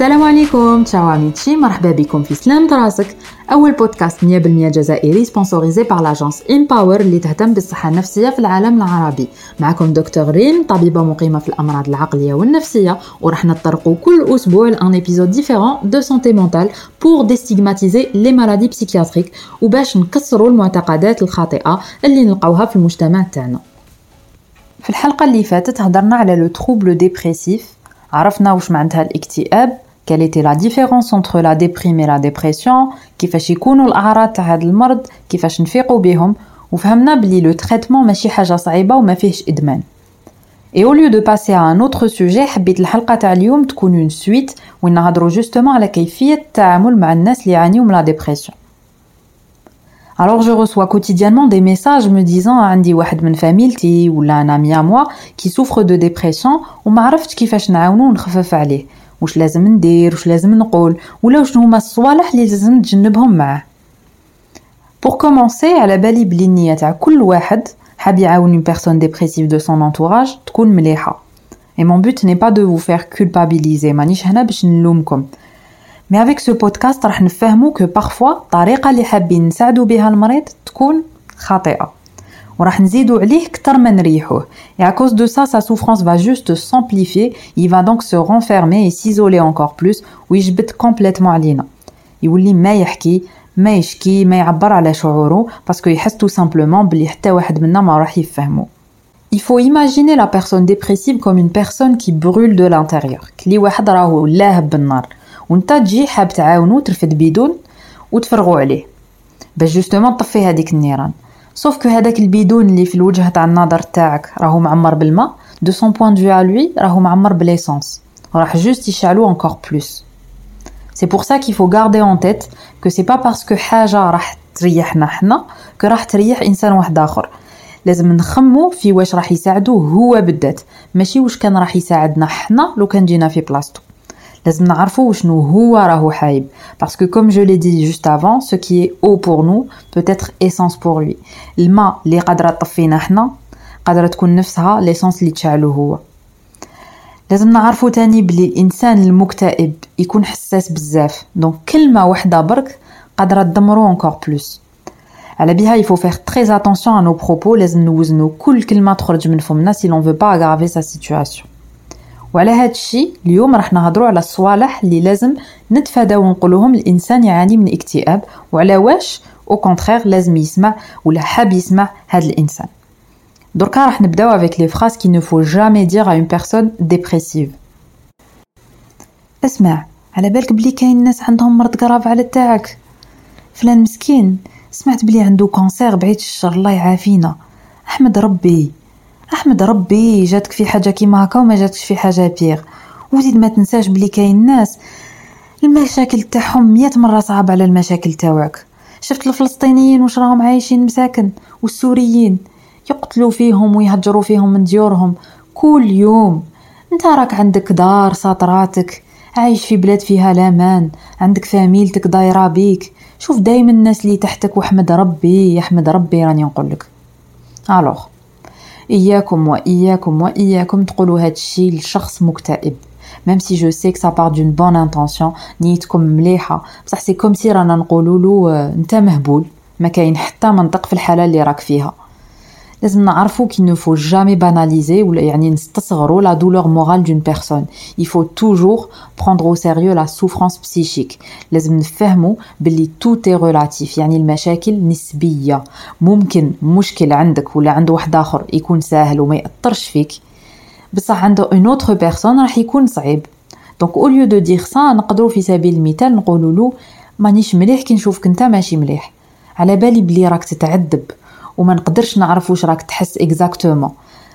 السلام عليكم. ciao amici مرحبا بكم في سلامة راسك أول بودكاست 100% جزائري sponsorisé par l'agence إن باور اللي تهتم بالصحة النفسية في العالم العربي. معكم دكتور ريم طبيبة مقيمة في الأمراض العقلية والنفسية وراح نطرقوا كل أسبوع un épisode différent de santé mentale pour déstigmatiser les maladies psychiatriques وباش نكسروا المعتقدات الخاطئة اللي نلقاوها في المجتمع تاعنا. في الحلقة اللي فاتت هضرنا على le trouble dépressif عرفنا واش معناتها الاكتئاب quelle était la différence entre la déprime et la dépression كيفاش يكونوا الأعراض تاع هذا المرض كيفاش نفيقوا بهم وفهمنا بلي le traitement ماشي حاجة صعيبة وما فيهش إدمان. Et au lieu de passer à un autre sujet حبيت الحلقة تاع اليوم تكون une suite وين نهضروا justement على كيفية التعامل مع الناس اللي يعانيوا من la dépression Alors je reçois quotidiennement des messages me disant عندي واحد من فاميلتي ولا un ami à moi qui souffre de dépression وما عرفتش كيفاش نعاونو ونخفف عليه. واش لازم ندير واش لازم نقول ولا واش هما الصوالح اللي لازم نتجنبهم معاه. Pour commencer على بالي بلي النية تاع كل واحد حاب يعاون une personne dépressive de son entourage تكون مليحة Et mon but n'est pas de vous faire culpabiliser مانيش هنا باش نلومكم mais avec ce podcast راح نفهمو que parfois الطريقة اللي حابين نساعدو بها المريض تكون خاطئه وراح نزيدو عليه كتر ما نريحوه et à cause de ça sa souffrance va juste s'amplifier. Il va donc se renfermer et s'isoler encore plus. ويجبد complètement علينا يولي ما يحكي ما يشكي ما يعبر على شعوره باسكو يحس tout simplement بلي حتى واحد منا ما راح يفهمو Il faut imaginer la personne dépressive comme une personne qui brûle de l'intérieur. كلي واحد راهو لاهب بالنار وانت تجي حاب تعاونو ترفد بيدون وتفرغو عليه باش justement طفي هذيك النيران sauf que هذاك البيدون اللي في الوجه تاع النظر تاعك راهو معمر بالماء de son point de vue lui راهو معمر ب l'essence راح juste يشعلو encore plus c'est pour ça qu'il faut garder en tête que c'est pas parce que حاجة راح تريحنا حنا que راح تريح إنسان واحد آخر. لازم نخمو في واش راح يساعدوه هو بالذات. ماشي واش كان راح يساعدنا حنا لو كان جينا في بلاصتو. لازم نعرفوا وشنو هو راهو حاب. parce que comme je l'ai dit juste avant ce qui est eau pour nous peut être essence pour lui الماء اللي قادره تطفينا حنا قادره تكون نفسها l'essence اللي تشعلو هو لازم نعرفوا تاني بلي الإنسان المكتئب يكون حساس بزاف. donc كلمة واحدة برك قادره تدمرو encore plus على بها il faut faire très attention à nos propos لازم نوزنو كل كلمة تخرج من فمنا si l'on veut pas aggraver sa situation وعلى هذا الشيء اليوم راح نهضروا على الصوالح اللي لازم نتفاداو ونقولوهم الإنسان يعاني من اكتئاب وعلى واش au contraire لازم يسمع ولا حاب يسمع هذا الإنسان. دركا راح نبداو avec les phrases qu'il ne faut jamais dire à une personne dépressive اسمع على بالك بلي كاين ناس عندهم مرض grave على تاعك. فلان مسكين سمعت بلي عنده cancer بعيد الشر الله يعافينا. أحمد ربي. أحمد ربي جاتك في حاجة كيما هكا وما جاتكش في حاجة pire. وزيد ما تنساش بلي كاين ناس المشاكل تاعهم مية مرة صعب على المشاكل تاوعك شفت الفلسطينيين واش راهم عايشين مساكن والسوريين يقتلوا فيهم ويهجروا فيهم من ديورهم كل يوم. أنت راك عندك دار ساطراتك عايش في بلاد فيها الامان عندك فاميلتك دايرة بيك. شوف دايما الناس اللي تحتك وأحمد ربي يحمد ربي راني نقولك. alors. إياكم وإياكم وإياكم تقولوا هاد الشيء لشخص مكتئب même si je sais ça part d'une bonne intention نيتكم مليحه بصح c'est comme si رانا نقولوا له انت مهبول ما كاين حتى منطق في الحاله اللي راك فيها لازم نعرفو qu'il ne faut jamais banaliser ولا يعني نستصغروا la douleur morale d'une personne il faut toujours prendre au sérieux la souffrance psychique. لازم نفهمو بلي tout est relatif. يعني المشاكل نسبية. ممكن مشكل عندك ولا عند واحد آخر يكون ساهل وما يأثرش فيك. بصح عند une autre personne راح يكون صعيب. donc au lieu de dire ça نقدروا في سبيل المثال نقولوا له مانيش مليح كي نشوفك انت ماشي مليح. على بالي بلي راك تتعذب. وما نقدرش نعرف واش راك تحس exactement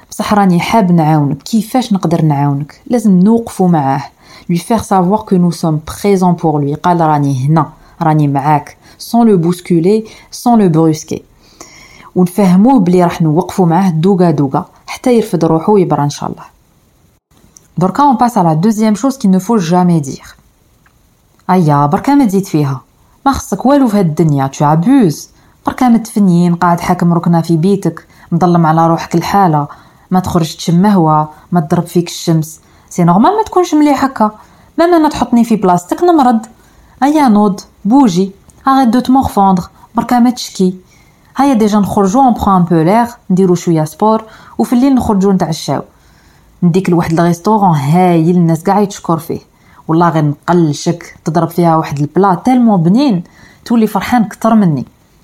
بصح راني حاب نعاونك. كيفاش نقدر نعاونك؟ لازم نوقفوا معاه. Lui faire savoir que nous sommes présents pour lui. قال راني هنا. راني معاك. Sans le bousculer sans le brusquer. ونفهموه بلي راح نوقفوا معاه دوغا دوغا حتى يرفد روحو ويبرى إن شاء الله. دركا on passe à la deuxième chose qu'il ne faut jamais dire أيا بركا ما تزيد فيها. ما خصك والو في هاد الدنيا. tu abuses بركا متفنين قاعد حاكم ركنة في بيتك مظلم على روحك الحالة. ما تخرج تشم هوا ما تضرب فيك الشمس. c'est normal ما تكونش مليح هكا. même أنا تحطني في بلاصتك نمرض؟ هيا نوض bouge. arrête de te morfondre بركا ما تشكي. هيا déjà نخرجو on prend un peu l'air نديرو شوية sport وفي الليل نخرجو نتعشاو. نديك لواحد ال restaurant هايل الناس قاع يتشكر فيه. والله غير نقلشك تضرب فيها واحد ال plat tellement بنين. تولي فرحان كتر مني.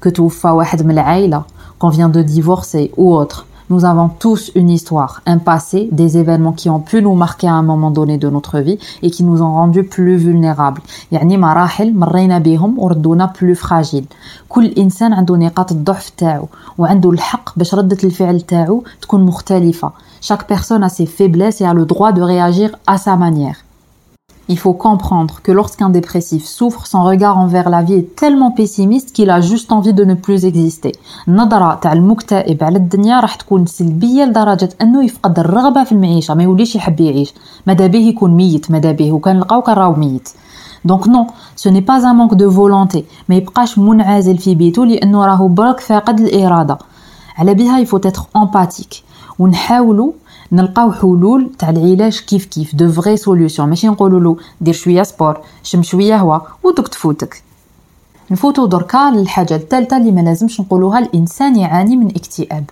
que توفى واحد من العائله qu'on vient de divorcer ou autre nous avons tous une histoire, un passé, des événements qui ont pu nous marquer à un moment donné de notre vie et qui nous ont rendus plus vulnérables. يعني مراحل مرينا بهم وردونا plus fragiles. كل إنسان عنده نقاط الضعف تاعو وعنده الحق باش ردة الفعل تاعو تكون مختلفة. Chaque personne a ses faiblesses et a le droit de réagir à sa manière. Il faut comprendre que lorsqu'un dépressif souffre, son regard envers la vie est tellement pessimiste qu'il a juste envie de ne plus exister. النظرة تاع المكتئب على الدنيا راح تكون سلبية لدرجة أنه يفقد الرغبة في المعيشة ما يوليش يحب يعيش ماذا به يكون ميت ماذا به وكان لقاو كان راهو ميت donc non ce n'est pas un manque de volonté ما يبقاش منعزل في بيتو لأنه راهو برك فاقد الإرادة على بها il faut être empathique ونحاولوا نلقاو حلول تاع العلاج كيف كيف de vraies solutions ماشي نقولوا له دير شوية sport شم شوية هوا ودوك تفوتك. نفوتو دركا للحاجة الثالثة اللي ما لازمش نقولوها الإنسان يعاني من اكتئاب.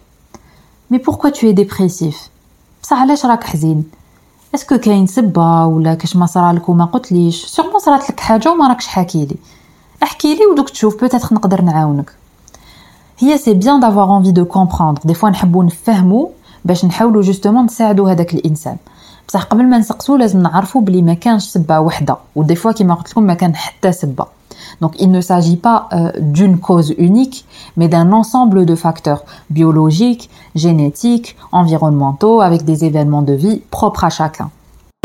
mais pourquoi t'es dépressif بصح علاش راك حزين؟ est-ce que كاين سبة ولا كاش ما صرالك وما قلتليش؟ sûrement صرات لك حاجة وما راكش حكي لي. احكي لي ودوك تشوف peut-être نقدر نعاونك. et c'est bien d'avoir envie de comprendre des fois نحبو نفهمو باش نحاولوا justement نساعدوا هذاك الإنسان. بصح قبل ما نسقسو لازم نعرفوا بلي ما كانش سبة وحدة و des fois كيما قلت لكم ما كان حتى سبة. Donc il ne s'agit pas euh, d'une cause unique, mais d'un ensemble de facteurs biologiques, génétiques, environnementaux, avec des événements de vie propres à.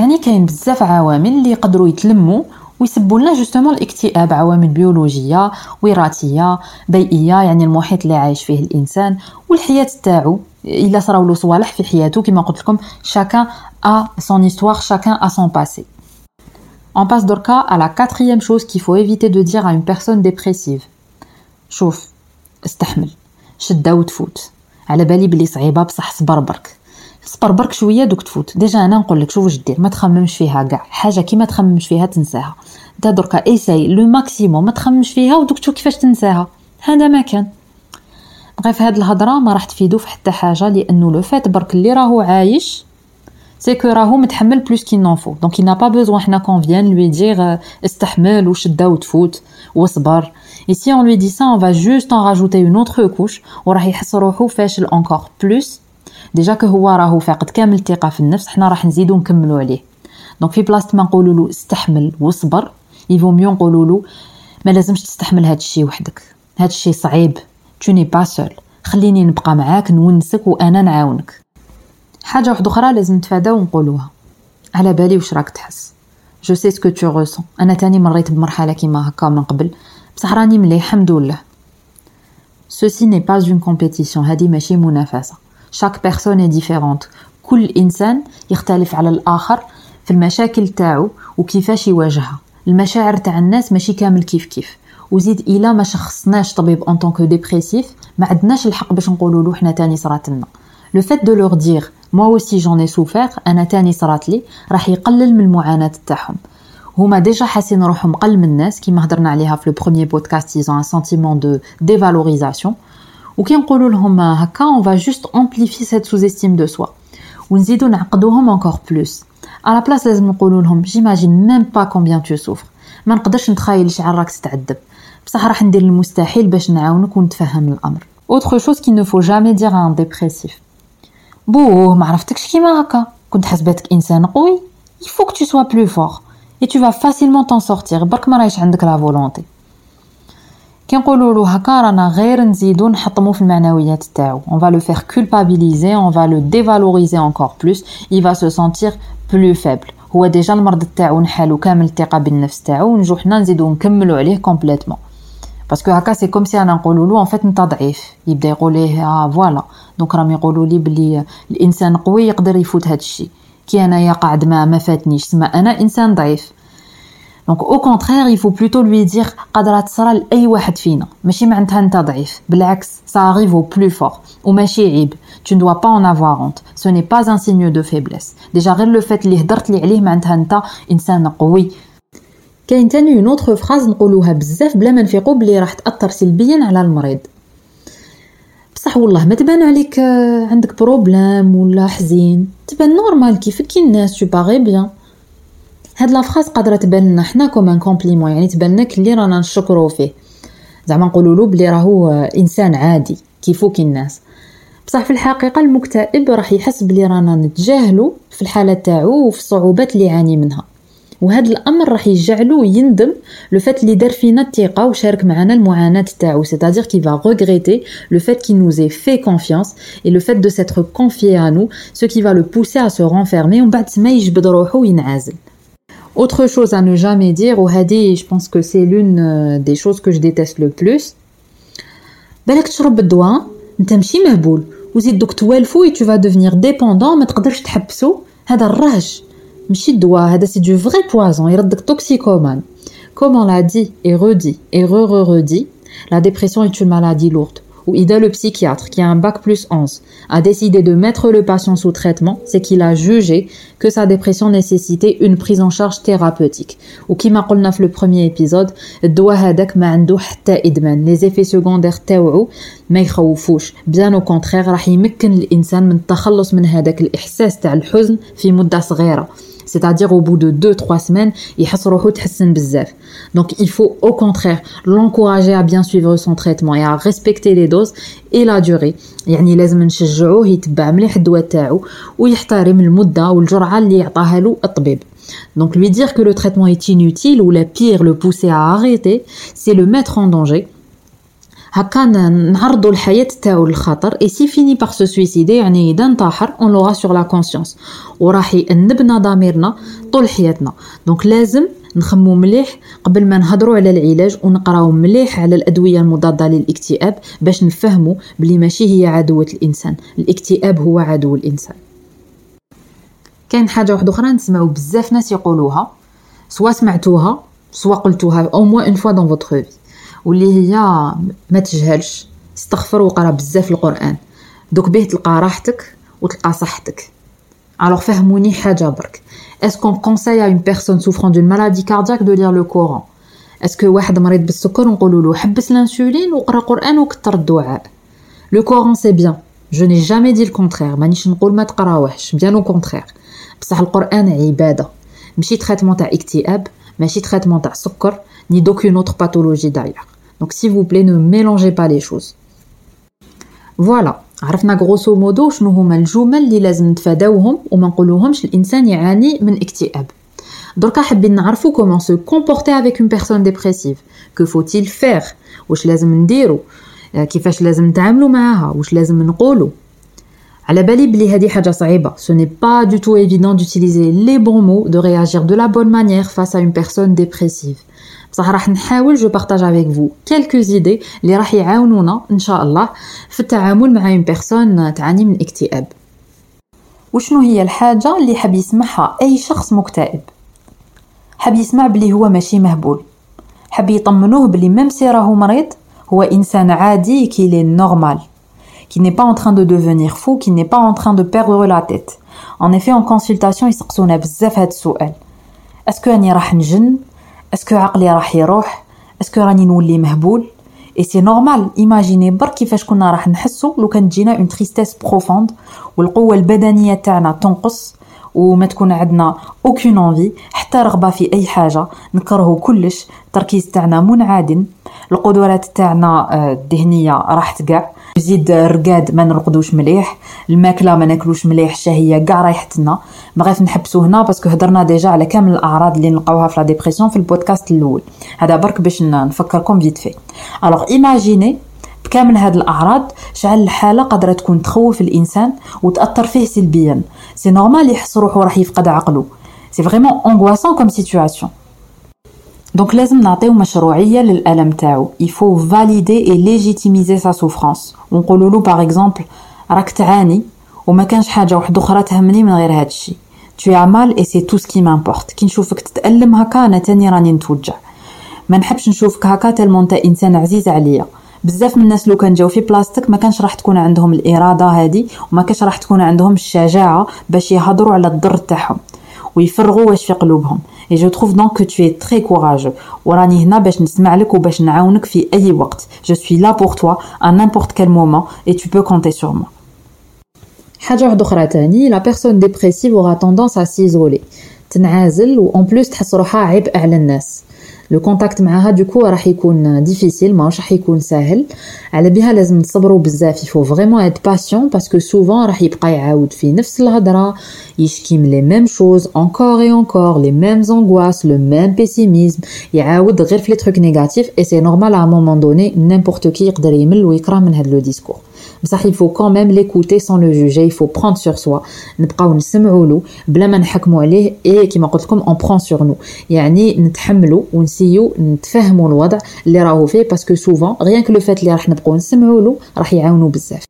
يعني كاين بزاف عوامل اللي يقدروا يتلموا ويسبوا لنا جوستومون الاكتئاب عوامل بيولوجية وراثية بيئية يعني المحيط اللي عايش فيه الإنسان والحياة تاعو. إلا صراو له صوالح في حياته كما قلت لكم chacun a son histoire chacun a son passé. On passe دركا à la quatrième chose qu'il faut éviter de dire à une personne. شوف استحمل شدة وتفوت على بالي بلي صعيبة بصح صبر برك صبر برك شوية دوك تفوت. déjà أنا نقول لك شوف واش دير. ما تخممش فيها كاع. حاجة كي ما تخممش فيها تنساها. انت دركا essaye le maximum ما تخممش فيها ودوك تشوف كيفاش تنساها. هذا ما كان. bref هاد الهضرة ما راح تفيدو في حتى حاجة لأنه لو فات برك اللي راهو عايش c'est que راهو متحمل plus qu'il n'en faut donc il n'a pas besoin حنا qu'on vienne lui dire استحمل وشده وتفوت وصبر et si on lui dit ça on va juste en rajouter une autre couche وراح يحس روحو فاشل encore plus déjà que هو راهو فاقد كامل الثقة في النفس حنا راح نزيدو نكملو عليه. donc في بلاصه ما نقولوا له استحمل وصبر il vaut mieux نقولوا له ما لازمش تستحمل هاد الشيء وحدك. هاد الشيء صعيب. tu n'es pas seul خليني نبقى معاك نونسك وأنا نعاونك. حاجة واحدة أخرى لازم نتفاداو ونقولوها. على بالي واش راك تحس. je sais ce que tu ressens أنا تاني مريت بمرحلة كيما هكا من قبل. بصح راني مليح الحمد لله. ceci n'est pas une compétition هادي ماشي منافسة. chaque personne est différente كل إنسان يختلف على الآخر في المشاكل تاعو وكيفاش يواجهها. المشاعر تاع الناس ماشي كامل كيف كيف. وزيد الا ما شخصناش طبيب en tant que dépressif ما عندناش الحق باش نقولوا له حنا تاني صرات لنا. le fait de leur dire moi aussi j'en ai souffert أنا تاني صرات لي راح يقلل من المعاناة تاعهم. هما déjà حاسين روحهم قل من الناس كيما هضرنا عليها في le premier podcast ils ont un sentiment de dévalorisation وكي نقولوا لهم هكا on va juste amplifier cette sous-estime de soi ونزيدو نعقدوهم encore plus à la place لازم نقولوا لهم j'imagine même pas combien tu souffres ما نقدرش نتخيل شحال راك تتعذب بصح راح ندير المستحيل باش نعاونك ونتفهم الأمر. autre chose qu'il ne faut jamais dire à un dépressif بوه ما عرفتكش كيما هكا. كنت حسبتك إنسان قوي. il faut que tu sois plus fort et tu vas facilement t'en sortir برك ما رايش عندك la volonté كي نقولوا له هكا رانا غير نزيدو نحطمو في المعنويات تاعو. On va le faire culpabiliser on va le dévaloriser encore plus. Il va se sentir plus faible. هو déjà المرض تاعو نحالو كامل الثقة بالنفس تاعو ونجو حنا نزيدو نكملو عليه complètement parce que هكا c'est comme si رانا نقولوا له en fait أنت ضعيف. يبدا يقول ليه آه voilà donc راهم يقولوا لي بلي الإنسان قوي يقدر يفوت هذا الشيء. كي أنايا قاعد ما ما فاتنيش. سما أنا إنسان ضعيف. donc au contraire il faut plutôt lui dire قادره تصرى لاي واحد فينا ماشي معناتها انت ضعيف بالعكس ça rend plus fort وماشي عيب tu ne dois pas en avoir honte. Ce n'est pas un signe de faiblesse. Déjà غير لو فات اللي هدرت لي عليه معناتها انت انسان قوي كاين تاني une autre phrase نقولوها بزاف بلا ما نفيقو بلي راح تاثر سلبيا على المريض بصح والله ما تبان عليك عندك problème ولا حزين تبان normal كيفك كي الناس tu parais bien هاد la phrase قادره تبان لنا حنا comme un compliment يعني تبان لنا كلي رانا نشكرو فيه. زعما نقولوا له بلي راهو إنسان عادي كيفو كي الناس. بصح في الحقيقة المكتئب راح يحس بلي رانا نتجاهلو في الحالة تاعو وفي الصعوبات اللي يعاني منها. وهذا الأمر راح يجعلو يندم لو فات اللي دار فينا الثقة وشارك معنا المعاناة تاعو. Qu'il va regretter le fait qu'il nous ait fait confiance et le fait de s'être confié à nous ce qui va le pousser à se renfermer. ومن بعد ما يجبد روحو وينعزل. Autre chose à ne jamais dire, ou hadi, je pense que c'est l'une euh, des choses que je déteste le plus. بالك تشرب الدواء انت ماشي مهبول وزيد دوك توالفو et tu vas devenir dépendant ما تقدرش تحبسو هذا الرهج ماشي الدواء هذا سي دو فري بوازون يردك توكسيكومان Comme on l'a dit et redit et re-re-redit, la dépression est une maladie lourde. Où Ida, le psychiatre, qui a un bac plus 11, a décidé de mettre le patient sous traitement, c'est qu'il a jugé que sa dépression nécessitait une prise en charge thérapeutique. Ou qui m'a dit le premier épisode, les effets secondaires تاوعو ما يخوفوش bien au contraire راح يمكن الانسان من التخلص من هذاك الاحساس تاع الحزن في مده صغيره c'est-à-dire au bout de 2-3 semaines يحس روحو تحسن بزاف donc il faut au contraire l'encourager à bien suivre son traitement et à respecter les doses et la durée يعني لازم نشجعوه يتبع مليح الدواء تاعو ويحترم المده والجرعه اللي يعطاها له الطبيب Donc lui dire que le traitement est inutile ou la pire le pousser à arrêter, c'est le mettre en danger هكا نعرضوا الحياة تاعو للخطر. et s'il finit par se suicider يعني إذا انتحر on l'aura sur la conscience وراح يأنبنا ضميرنا طول حياتنا. donc لازم نخممو مليح قبل ما نهضروا على العلاج ونقراو مليح على الأدوية المضادة للاكتئاب باش نفهموا بلي ماشي هي عدوة الإنسان. الاكتئاب هو عدو الإنسان. كاين حاجة واحدة أخرى نسمعوا بزاف ناس يقولوها soit سمعتوها soit قلتوها au moins une fois dans votre vie واللي هي ما تجهلش استغفر وقرأ بزاف القرآن. دوك به تلقى راحتك وتلقى صحتك. Alors فهموني حاجة برك. Est-ce qu'on conseille à une personne souffrant d'une maladie cardiaque de lire le Coran? Est-ce que واحد مريض بالسكر نقولوا له حبس الانسولين وقرأ قرآن وكثر الدعاء؟ Le Coran c'est bien. Je n'ai jamais dit le contraire. مانيش نقول ما تقراوهش bien au contraire. بصح القرآن عبادة. ماشي traitement تاع اكتئاب ماشي traitement تاع سكر ni d'aucune autre pathologie d'ailleurs. Donc s'il vous plaît ne mélangez pas les choses. Voilà. عرفنا grosso modo شنو هما الجمل اللي لازم نتفاداوهم وما نقولوهمش الانسان يعاني من اكتئاب دركا حابين نعرفو comment se comporter avec une personne dépressive que faut-il faire واش لازم نديرو كيفاش لازم نتعاملوا معاها واش لازم نقولو على بالي بلي هذه حاجة صعيبه ce n'est pas du tout évident d'utiliser les bons mots de réagir de la bonne manière face à une personne dépressive. بصح راح نحاول je partage avec vous quelques idées اللي راح يعاونونا إن شاء الله في التعامل مع une personne تعاني من اكتئاب وشنو هي الحاجة اللي حاب يسمعها أي شخص مكتئب حاب يسمع بلي هو ماشي مهبول حاب يطمنوه بلي même si راهو مريض هو إنسان عادي qu'il est normal qui n'est pas en train de devenir fou, qui n'est pas en train de perdre la tête. En effet, en consultation, يسقسونا بزاف هاد السؤال. est-ce que راني راح نجن est-ce que عقلي راح يروح est-ce que راني نولي مهبول et c'est normal imaginez برك كيفاش كنا راح نحسو لو كان تجينا une tristesse profonde والقوه البدنيه تاعنا تنقص وما تكون عندنا aucune envie حتى رغبة في أي حاجة. نكرهو كلش. التركيز تاعنا منعدم القدرات تاعنا الذهنية راحت كاع يزيد الرقاد ما نرقدوش مليح. الماكلة ما ناكلوش مليح. الشهية كاع رايحتنا بغيت نحبسو هنا parce que هضرنا déjà على كامل الأعراض اللي نلقاوها في la dépression في البودكاست الأول. هذا برك باش نفكركم vite fait alors imaginez بكامل هاد الأعراض شعل الحالة قادرة تكون تخوف الإنسان وتأثر فيه سلبيا c'est normal يحس روحو راح يفقد عقله C'est vraiment angoissant comme situation. Donc لازم نعطيو مشروعية للألم تاعو. Faut valider et légitimiser sa souffrance. ونقولوا له par exemple راك تعاني وما كانش حاجة واحدة أخرى تهمني من غير هادشي. Tu as mal et c'est tout ce qui m'importe. كي نشوفك تتألم هكا أنا تاني راني نتوجع. ما نحبش نشوفك هكا tellement انت إنسان عزيز عليا بزاف من الناس لو كان جاو في بلاصتك ما كانش راح تكون عندهم الإرادة هذه وما كانش راح تكون عندهم الشجاعة باش يهضروا على الضر تاعهم ويفرغوا واش في قلوبهم. et je trouve donc que t'es très courageux. وراني هنا باش نسمع لك وباش نعاونك في أي وقت. je suis là pour toi à n'importe quel moment et tu peux compter sur moi. حاجة واحدة أخرى تاني la personne dépressive aura tendance à s'isoler تنعزل و en plus تحس روحها عبء على الناس. le contact معاها du coup راح يكون difficile ماهوش راح يكون ساهل. على بها لازم نصبروا بزاف il faut vraiment être patient parce que souvent راح يبقى يعاود في نفس الهضرة يشكي من les mêmes choses encore et encore les mêmes angoisses le même pessimisme يعاود غير في les trucs négatifs et c'est normal à un moment donné n'importe qui يقدر يمل ويكره من هاد le discours بصح il faut quand même l'écouter sans le juger. Il faut prendre sur soi. نبقاو نسمعوا له بلا ما نحكموا عليه اي كيما قلت لكم on prend sur nous. يعني نتحملوا ونسيو نتفهموا الوضع اللي راهو فيه parce que souvent rien que le fait اللي راح نبقاو نسمعوا له راح يعاونوا بزاف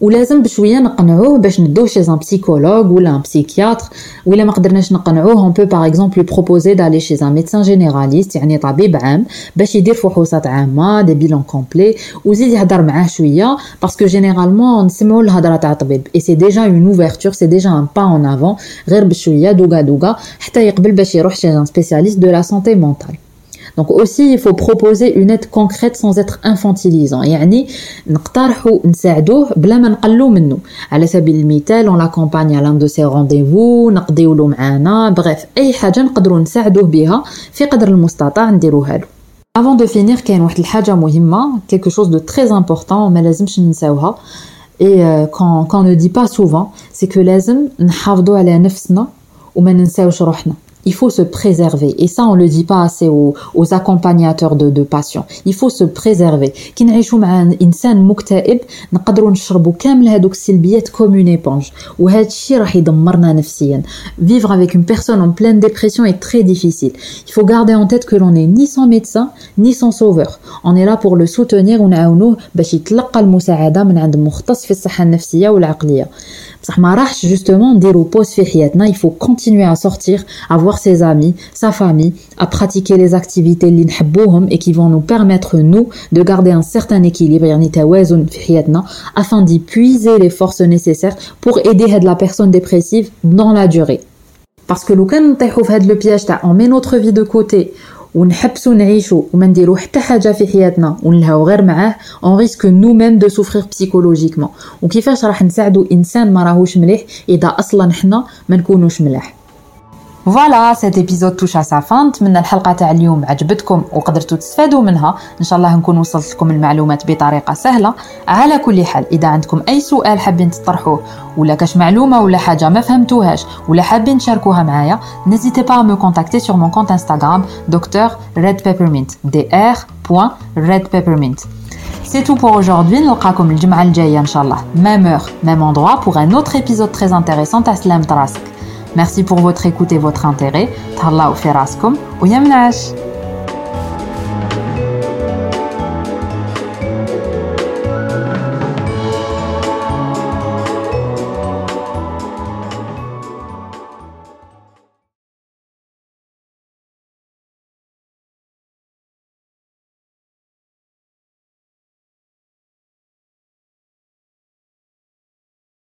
ولازم بشوية نقنعوه باش ندوه chez un psychologue ولا un psychiatre ولا ما قدرناش نقنعوه on peut par exemple proposer d'aller chez un médecin généraliste يعني طبيب عام باش يدير فحوصات عامة des bilans complets وزيد يهضر معاه شوية parce que généralement نسمعوا الهضرة تاع الطبيب. et c'est déjà une ouverture c'est déjà un pas en avant غير بشوية دوغا دوغا حتى يقبل باش يروح chez un spécialiste de la santé mentale Donc aussi, il faut proposer une aide concrète sans être infantilisant. يعني نقترحوا نساعدوه بلا ما نقلو منه. على سبيل المثال, on l'accompagne à l'un de ses rendez-vous, نقضيو له معانا, bref, أي حاجة نقدروا نساعدوه بها في قدر المستطاع نديروها له. Avant de finir, كاين واحد الحاجة مهمة, quelque chose de très important, ما لازمش ننساوها. Et euh, quand, quand on ne dit pas souvent, c'est que لازم نحافظوا على نفسنا وما ننساوش روحنا. il faut se préserver. Et ça, on le dit pas assez aux, aux accompagnateurs de, de patients. Il faut se préserver. كي نعيشوا مع انسان مكتئب نقدروا نشربوا كامل هذوك السلبيات comme une éponge وهذا الشيء راح يدمرنا نفسيا. Vivre avec une personne en pleine dépression est très difficile. Il faut garder en tête que l'on n'est ni son médecin ni son sauveur. On est là pour le soutenir ونعاونوه باش يتلقى المساعدة من عند مختص في الصحة النفسية والعقلية. بصح ما راحش جوستومون نديرو بوز في حياتنا il faut continuer à sortir à voir ses amis sa famille à pratiquer les activités اللي نحبوهم et qui vont nous permettre nous de garder un certain équilibre يعني توازن في حياتنا afin d'y puiser les forces nécessaires pour aider هاد la personne dépressive dans la durée parce que لو كان نطيحو في هاد لو بياج تاع on met notre vie de côté ونحبسو نعيشو وما نديرو حتى حاجة في حياتنا ونلهاو غير معاه on risque nous-mêmes de souffrir psychologiquement وكيفاش راح نساعدو إنسان ما راهوش مليح إذا أصلا حنا ما نكونوش ملاح. voilà cet épisode touche à sa fin نتمنى الحلقة تاع اليوم عجبتكم وقدرتوا تستفادوا منها ان شاء الله نكون وصلت لكم المعلومات بطريقة سهلة على كل حال إذا عندكم أي سؤال حابين تطرحوه ولا كاش معلومة ولا حاجة ما فهمتوهاش ولا حابين تشاركوها معايا n'hésitez pas à me contacter sur mon compte Instagram docteur red peppermint dr.redpeppermint C'est tout pour aujourd'hui. نلقاكم الجمعة الجاية إن شاء الله. Même heure, même endroit pour un autre épisode très intéressant à Slam Trask. Merci pour votre écoute et votre intérêt. Talla ou Feraskom ou Yamnash.